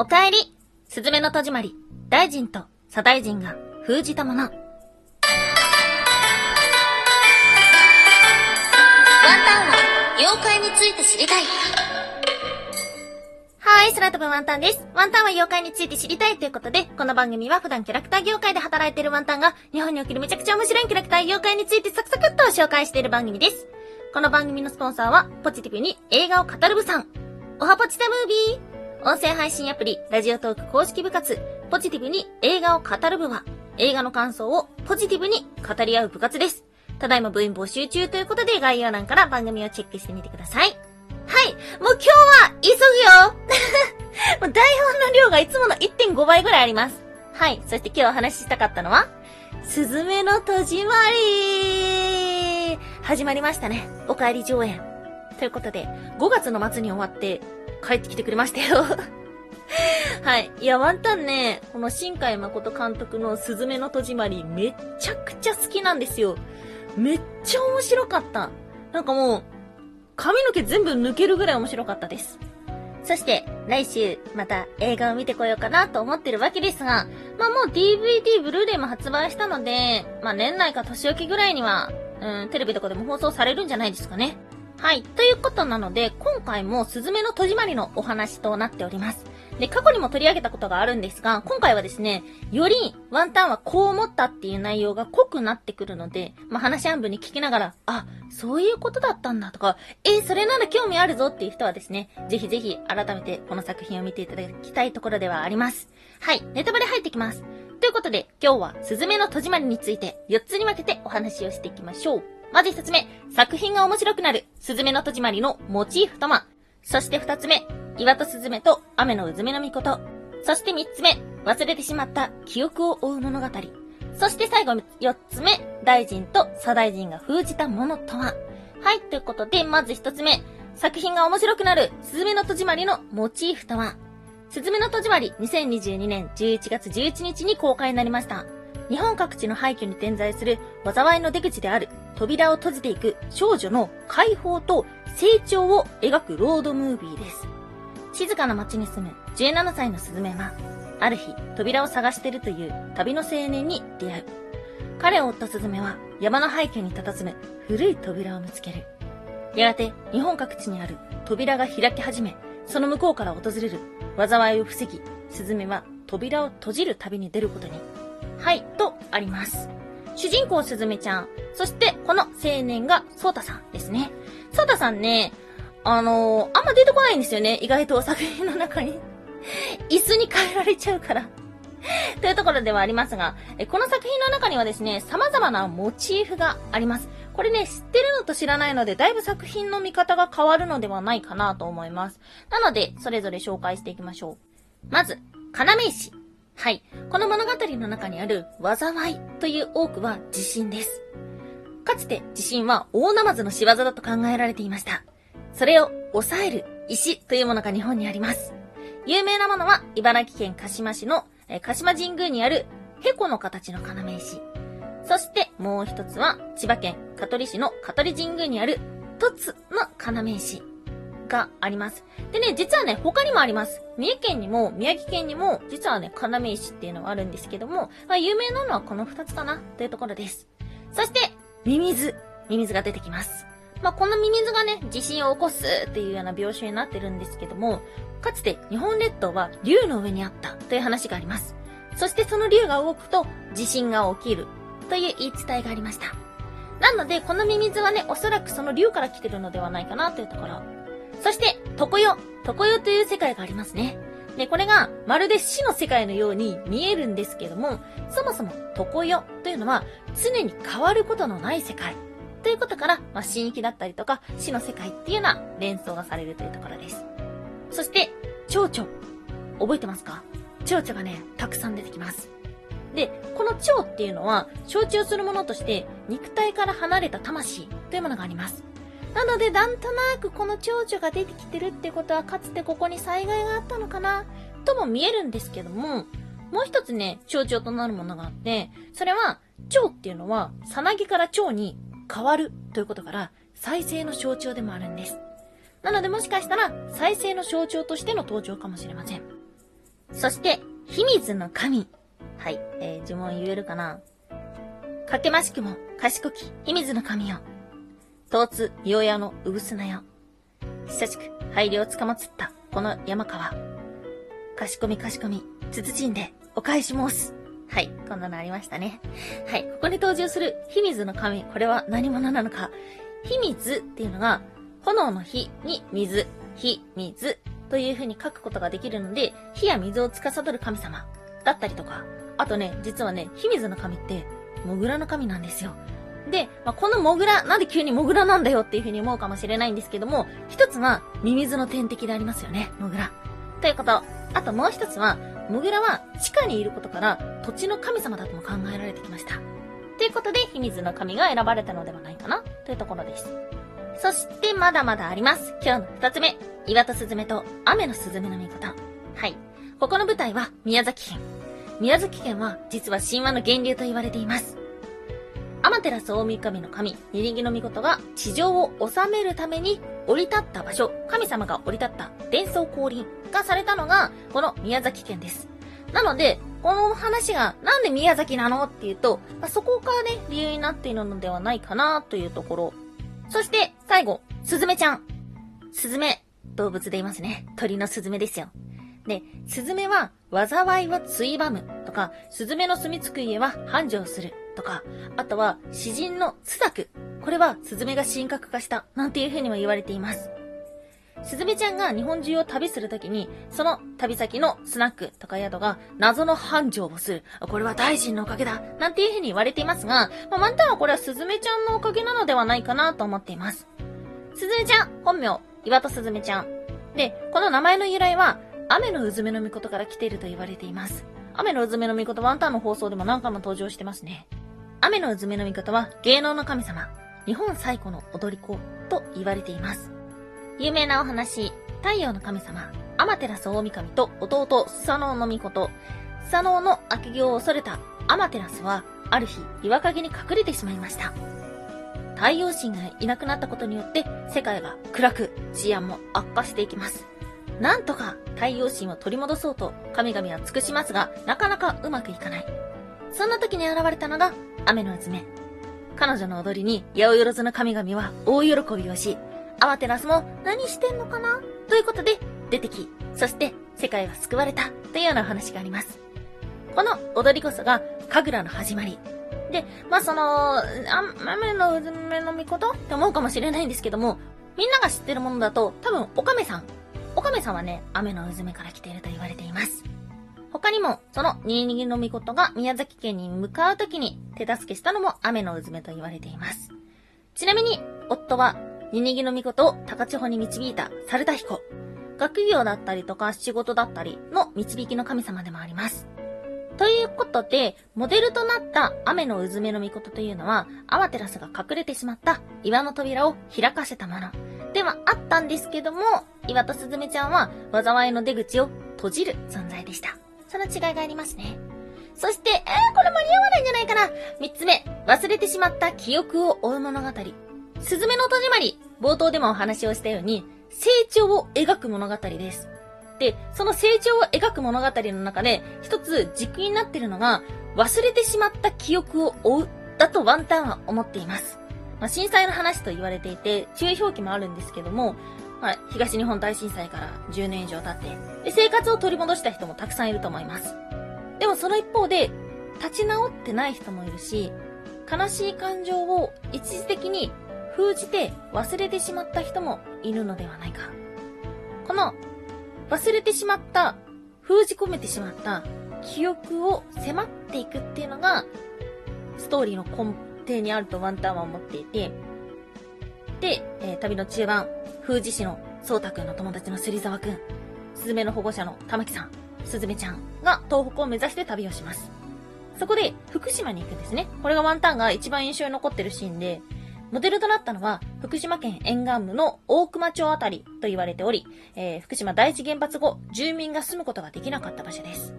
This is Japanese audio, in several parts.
おかえり。すずめの戸締まり、大臣と左大臣が封じたもの。ワンタンは妖怪について知りたい。はい、空飛ぶワンタンです。ワンタンは妖怪について知りたいということで、この番組は普段キャラクター業界で働いているワンタンが、日本におけるめちゃくちゃ面白いキャラクター妖怪についてサクサクっと紹介している番組です。この番組のスポンサーは、ポジティブに映画を語る部さん。おはポチタムービー音声配信アプリ、ラジオトーク公式部活、ポジティブに映画を語る部は、映画の感想をポジティブに語り合う部活です。ただいま部員募集中ということで概要欄から番組をチェックしてみてください。はい。もう今日は急ぐよ もう台本の量がいつもの1.5倍ぐらいあります。はい。そして今日お話ししたかったのは、すずめの戸締まり始まりましたね。お帰り上演。ということで、5月の末に終わって、帰ってきてくれましたよ はい。いや、ワンタンね、この新海誠監督のすずめの戸締まり、めっちゃくちゃ好きなんですよ。めっちゃ面白かった。なんかもう、髪の毛全部抜けるぐらい面白かったです。そして、来週、また映画を見てこようかなと思ってるわけですが、まあもう DVD、ブルーレイも発売したので、まあ年内か年明けぐらいには、うん、テレビとかでも放送されるんじゃないですかね。はい。ということなので、今回もスズメの戸締まりのお話となっております。で、過去にも取り上げたことがあるんですが、今回はですね、よりワンタンはこう思ったっていう内容が濃くなってくるので、まあ、話半分に聞きながら、あ、そういうことだったんだとか、え、それなら興味あるぞっていう人はですね、ぜひぜひ改めてこの作品を見ていただきたいところではあります。はい、ネタバレ入ってきます。ということで、今日はスズメの戸締まりについて4つに分けてお話をしていきましょう。まず一つ目、作品が面白くなる、スズメの戸締まりのモチーフとは？そして二つ目、岩とスズメと雨のうずめのみこと。そして三つ目、忘れてしまった記憶を追う物語。そして最後四つ目、大臣と左大臣が封じたものとは？はい、ということで、まず一つ目、作品が面白くなる、スズメの戸締まりのモチーフとは？スズメの戸締まり2022年11月11日に公開になりました。日本各地の廃墟に点在する災いの出口である扉を閉じていく少女の解放と成長を描くロードムービーです。静かな街に住む17歳のスズメは、ある日扉を探しているという旅の青年に出会う。彼を追ったスズメは山の廃墟に佇む古い扉を見つける。やがて日本各地にある扉が開き始め、その向こうから訪れる災いを防ぎ、スズメは扉を閉じる旅に出ることに。はい、とあります。主人公すずめちゃん。そして、この青年が、ソータさんですね。ソータさんね、あのー、あんま出てこないんですよね。意外と作品の中に。椅子に変えられちゃうから というところではありますが、この作品の中にはですね、様々なモチーフがあります。これね、知ってるのと知らないので、だいぶ作品の見方が変わるのではないかなと思います。なので、それぞれ紹介していきましょう。まず、要石。はい。この物語の中にある災いという多くは地震です。かつて地震は大ナマズの仕業だと考えられていました。それを抑える石というものが日本にあります。有名なものは茨城県鹿島市の、鹿島神宮にあるヘコの形の要石。そしてもう一つは千葉県香取市の香取神宮にある凸の要石。があります。でね、実はね、他にもあります。三重県にも、宮城県にも、実はね、要石っていうのがあるんですけども、まあ、有名なのはこの二つかな、というところです。そして、ミミズ。ミミズが出てきます。まあ、このミミズがね、地震を起こすっていうような描写になってるんですけども、かつて日本列島は竜の上にあったという話があります。そしてその竜が動くと地震が起きるという言い伝えがありました。なので、このミミズはね、おそらくその竜から来てるのではないかなというところ。そして、常世。常世という世界がありますね。で、これが、まるで死の世界のように見えるんですけども、そもそも常世というのは、常に変わることのない世界。ということから、まあ、死域だったりとか、死の世界っていうような連想がされるというところです。そして、蝶々。覚えてますか？蝶々がね、たくさん出てきます。で、この蝶っていうのは、象徴するものとして、肉体から離れた魂というものがあります。なので、なんとなくこの蝶々が出てきてるってことは、かつてここに災害があったのかな、とも見えるんですけども、もう一つね、蝶々となるものがあって、それは、蝶っていうのは、さなぎから蝶に変わるということから、再生の象徴でもあるんです。なのでもしかしたら、再生の象徴としての登場かもしれません。そして、秘密の神。はい、えー、呪文言えるかなかけましくも、賢き、秘密の神よ。東津、洋屋のうぐすなよ。久しく、配慮をつかまつった、この山川。かしこみかしこみ、つつちんで、お返し申す。はい、こんなのありましたね。はい、ここに登場する、秘密の神、これは何者なのか。秘密っていうのが、炎の火に水、火、水という風に書くことができるので、火や水を司る神様だったりとか、あとね、実はね、秘密の神って、モグラの神なんですよ。で、まあ、このモグラ、なんで急にモグラなんだよっていう風に思うかもしれないんですけども、一つは、ミミズの天敵でありますよね、モグラ。ということ。あともう一つは、モグラは地下にいることから、土地の神様だとも考えられてきました。ということで、秘密の神が選ばれたのではないかな、というところです。そして、まだまだあります。今日の二つ目。岩戸スズメと雨のスズメの御事。はい。ここの舞台は宮崎県。宮崎県は実は神話の源流と言われています。アマテラス大神の神、ニリギの御事が地上を治めるために降り立った場所、神様が降り立った伝送降臨がされたのが、この宮崎県です。なので、この話がなんで宮崎なのっていうと、まあそこがね、理由になっているのではないかなというところ。そして、最後、スズメちゃん。スズメ、動物で言いますね。鳥のスズメですよ。で、スズメは、災いはついばむとか、スズメの住み着く家は繁盛するとか、あとは、詩人のスザク。これは、スズメが神格化した、なんていう風にも言われています。スズメちゃんが日本中を旅するときに、その旅先のスナックとか宿が謎の繁盛をする。これは大臣のおかげだ。なんていう風に言われていますが、まあ、ワンタンはこれはスズメちゃんのおかげなのではないかなと思っています。スズメちゃん、本名、岩戸スズメちゃん。で、この名前の由来は、雨のうずめの御事から来ていると言われています。雨のうずめの御事ワンタンの放送でも何回も登場してますね。雨のうずめの御事は芸能の神様、日本最古の踊り子と言われています。有名なお話、太陽の神様、アマテラス大神と弟、スサノオの御事。スサノオの悪行を恐れたアマテラスは、ある日、岩陰に隠れてしまいました。太陽神がいなくなったことによって、世界が暗く、治安も悪化していきます。なんとか太陽神を取り戻そうと神々は尽くしますが、なかなかうまくいかない。そんな時に現れたのが雨のうずめ。彼女の踊りに八百万の神々は大喜びをし、アマテラスも何してんのかな？ということで出てき、そして世界は救われたというようなお話があります。この踊りこそが神楽の始まり。で、まあ、その、あ雨のうずめの御事？って思うかもしれないんですけども、みんなが知ってるものだと多分おかめさん。おかめさんはね、雨のうずめから来ていると言われています。他にも、そのニニギの御事が宮崎県に向かう時に手助けしたのも雨のうずめと言われています。ちなみに、夫は、ニニギの御事を高千穂に導いた猿田彦。学業だったりとか仕事だったりの導きの神様でもあります。ということで、モデルとなった雨のうずめの御事というのは、アマテラスが隠れてしまった岩の扉を開かせたものではあったんですけども、岩とすずめちゃんは災いの出口を閉じる存在でした。その違いがありますね。そして、えー、これ間に合わないんじゃないかな。三つ目、忘れてしまった記憶を追う物語。すずめの戸締まり、冒頭でもお話をしたように、成長を描く物語です。で、その成長を描く物語の中で、一つ軸になってるのが、忘れてしまった記憶を追う、だとワンタンは思っています。まあ、震災の話と言われていて、注意表記もあるんですけども、まあ、東日本大震災から10年以上経って、で、生活を取り戻した人もたくさんいると思います。でもその一方で、立ち直ってない人もいるし、悲しい感情を一時的に封じて忘れてしまった人もいるのではないか。この忘れてしまった、封じ込めてしまった記憶を迫っていくっていうのが、ストーリーの根底にあるとワンタンは思っていて、で、えー旅の中盤、封じ師のそうたくんの友達の芹沢くん、スズメの保護者の玉木さん、スズメちゃんが東北を目指して旅をします。そこで、福島に行くんですね。これがワンタンが一番印象に残ってるシーンで、モデルとなったのは、福島県沿岸部の大熊町あたりと言われており、えー福島第一原発後、住民が住むことができなかった場所です。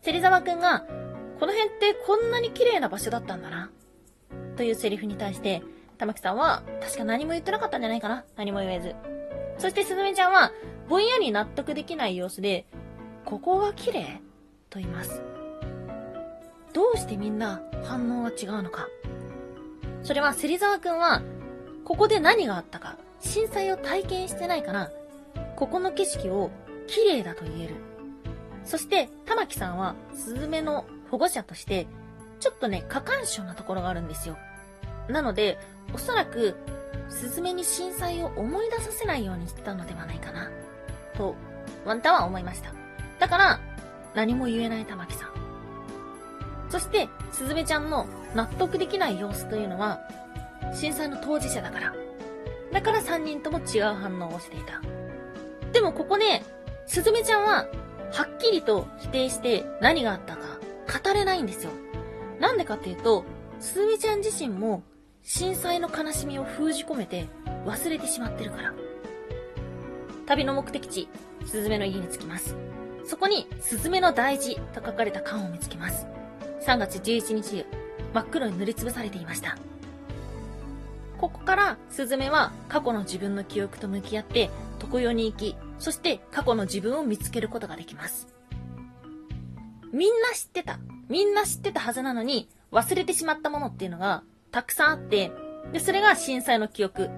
芹沢くんが、この辺ってこんなに綺麗な場所だったんだな。というセリフに対して、玉木さんは、確か何も言ってなかったんじゃないかな何も言えず。そしてすずめちゃんは、ぼんやり納得できない様子で、ここが綺麗？と言います。どうしてみんな反応は違うのか。それは芹沢くんは、ここで何があったか、震災を体験してないから、ここの景色を綺麗だと言える。そして、玉木さんは、スズメの保護者として、ちょっとね、過干渉なところがあるんですよ。なので、おそらく、スズメに震災を思い出させないようにしてたのではないかな。と、ワンタは思いました。だから、何も言えない玉木さん。そして、スズメちゃんの納得できない様子というのは、震災の当事者だから。だから3人とも違う反応をしていた。でもここね、スズメちゃんは、はっきりと否定して何があったか語れないんですよ。なんでかっていうと、スズメちゃん自身も震災の悲しみを封じ込めて忘れてしまってるから。旅の目的地、スズメの家に着きます。そこに、スズメの大事と書かれた缶を見つけます。3月11日、真っ黒に塗りつぶされていました。ここから、スズメは過去の自分の記憶と向き合って、常世に行き、そして過去の自分を見つけることができます。みんな知ってた。みんな知ってたはずなのに、忘れてしまったものっていうのが、たくさんあって、で、それが震災の記憶。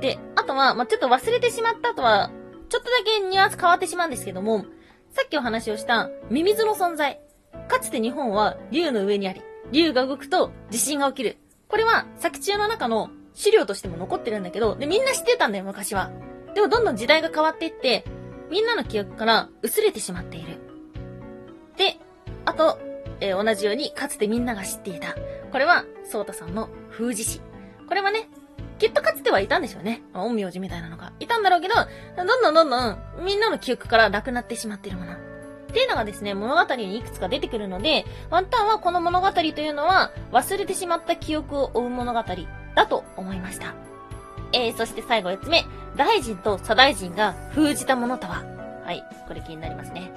で、あとは、まあ、ちょっと忘れてしまった後は、ちょっとだけニュアンス変わってしまうんですけども、さっきお話をしたミミズの存在。かつて日本は竜の上にあり、竜が動くと地震が起きる。これは作中の中の資料としても残ってるんだけど、で、みんな知ってたんだよ、昔は。でもどんどん時代が変わっていって、みんなの記憶から薄れてしまっている。で、あと、えー、同じようにかつてみんなが知っていた。これは、ソータさんの封じ師。これはね、きっとかつてはいたんでしょうね。ま陰陽師みたいなのが。いたんだろうけど、どんどんどんどん、みんなの記憶からなくなってしまっているもの。っていうのがですね、物語にいくつか出てくるので、ワンタンはこの物語というのは、忘れてしまった記憶を追う物語だと思いました。えー、そして最後4つ目。大臣と左大臣が封じたものとははい、これ気になりますね。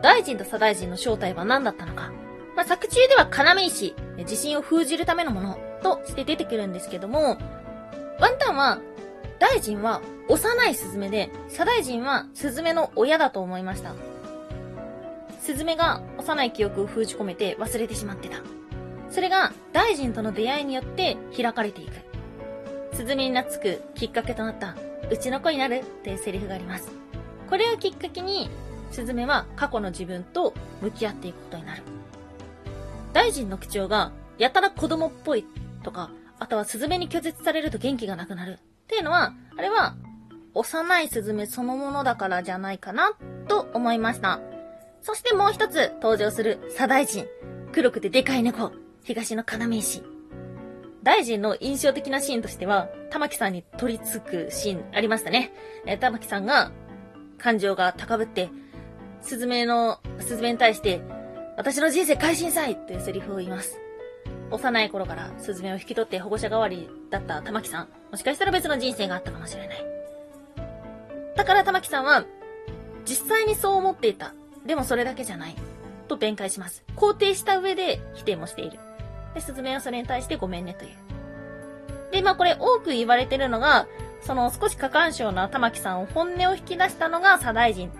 大臣と左大臣の正体は何だったのか。まあ、作中では要石、地震を封じるためのものとして出てくるんですけども、ワンタンは、大臣は幼いスズメで、左大臣はスズメの親だと思いました。スズメが幼い記憶を封じ込めて忘れてしまってた。それが大臣との出会いによって開かれていく。スズメに懐くきっかけとなった、うちの子になるっていうセリフがあります。これをきっかけに、スズメは過去の自分と向き合っていくことになる。大臣の口調が、やたら子供っぽいとか、あとはスズメに拒絶されると元気がなくなる。っていうのは、あれは、幼いスズメそのものだからじゃないかな、と思いました。そしてもう一つ登場する左大臣。黒くてでかい猫。東の要石。大臣の印象的なシーンとしては、玉木さんに取り付くシーンありましたね。え、玉木さんが、感情が高ぶって、スズメの、スズメに対して、私の人生改心さいっていうセリフを言います。幼い頃からスズメを引き取って保護者代わりだった玉木さん。もしかしたら別の人生があったかもしれない。だから玉木さんは、実際にそう思っていた。でもそれだけじゃない。と弁解します。肯定した上で否定もしている。で、スズメはそれに対してごめんねという。で、まあこれ多く言われてるのが、その少し過干渉な玉木さんを本音を引き出したのが左大臣。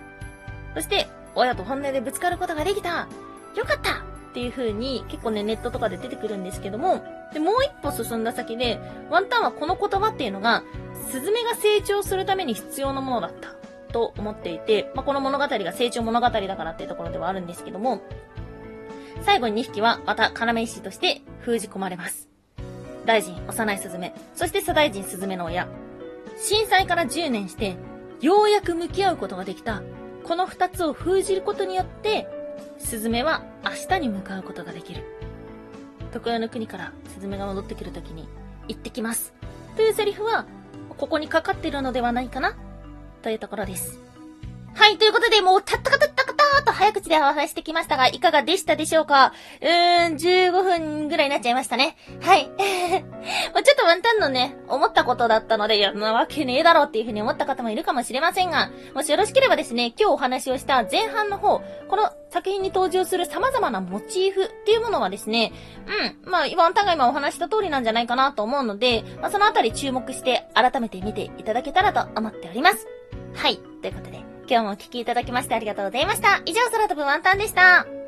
そして、親と本音でぶつかることができたよかったっていう風に結構ね、ネットとかで出てくるんですけども、で、もう一歩進んだ先で、ワンタンはこの言葉っていうのが、スズメが成長するために必要なものだった。と思っていて、まあ、この物語が成長物語だからっていうところではあるんですけども、最後に2匹はまた要石として封じ込まれます。大臣、幼いスズメ、そして左大臣スズメの親。震災から10年して、ようやく向き合うことができた、この2つを封じることによって、スズメは明日に向かうことができる。徳川の国からスズメが戻ってくるときに、行ってきます。というセリフは、ここにかかっているのではないかなというところです。はい、ということで、もう、たったかたった早口でお話してきましたが、いかがでしたでしょうか？うーん、15分ぐらいになっちゃいましたね。はい。もうちょっとワンタンのね、思ったことだったので、いや、なわけねえだろうっていうふうに思った方もいるかもしれませんが、もしよろしければですね、今日お話をした前半の方、この作品に登場する様々なモチーフっていうものはですね、うん、まあ、ワンタンが今お話した通りなんじゃないかなと思うので、まあ、そのあたり注目して改めて見ていただけたらと思っております。はい。ということで、今日もお聞きいただきましてありがとうございました。以上、空飛ぶワンタンでした。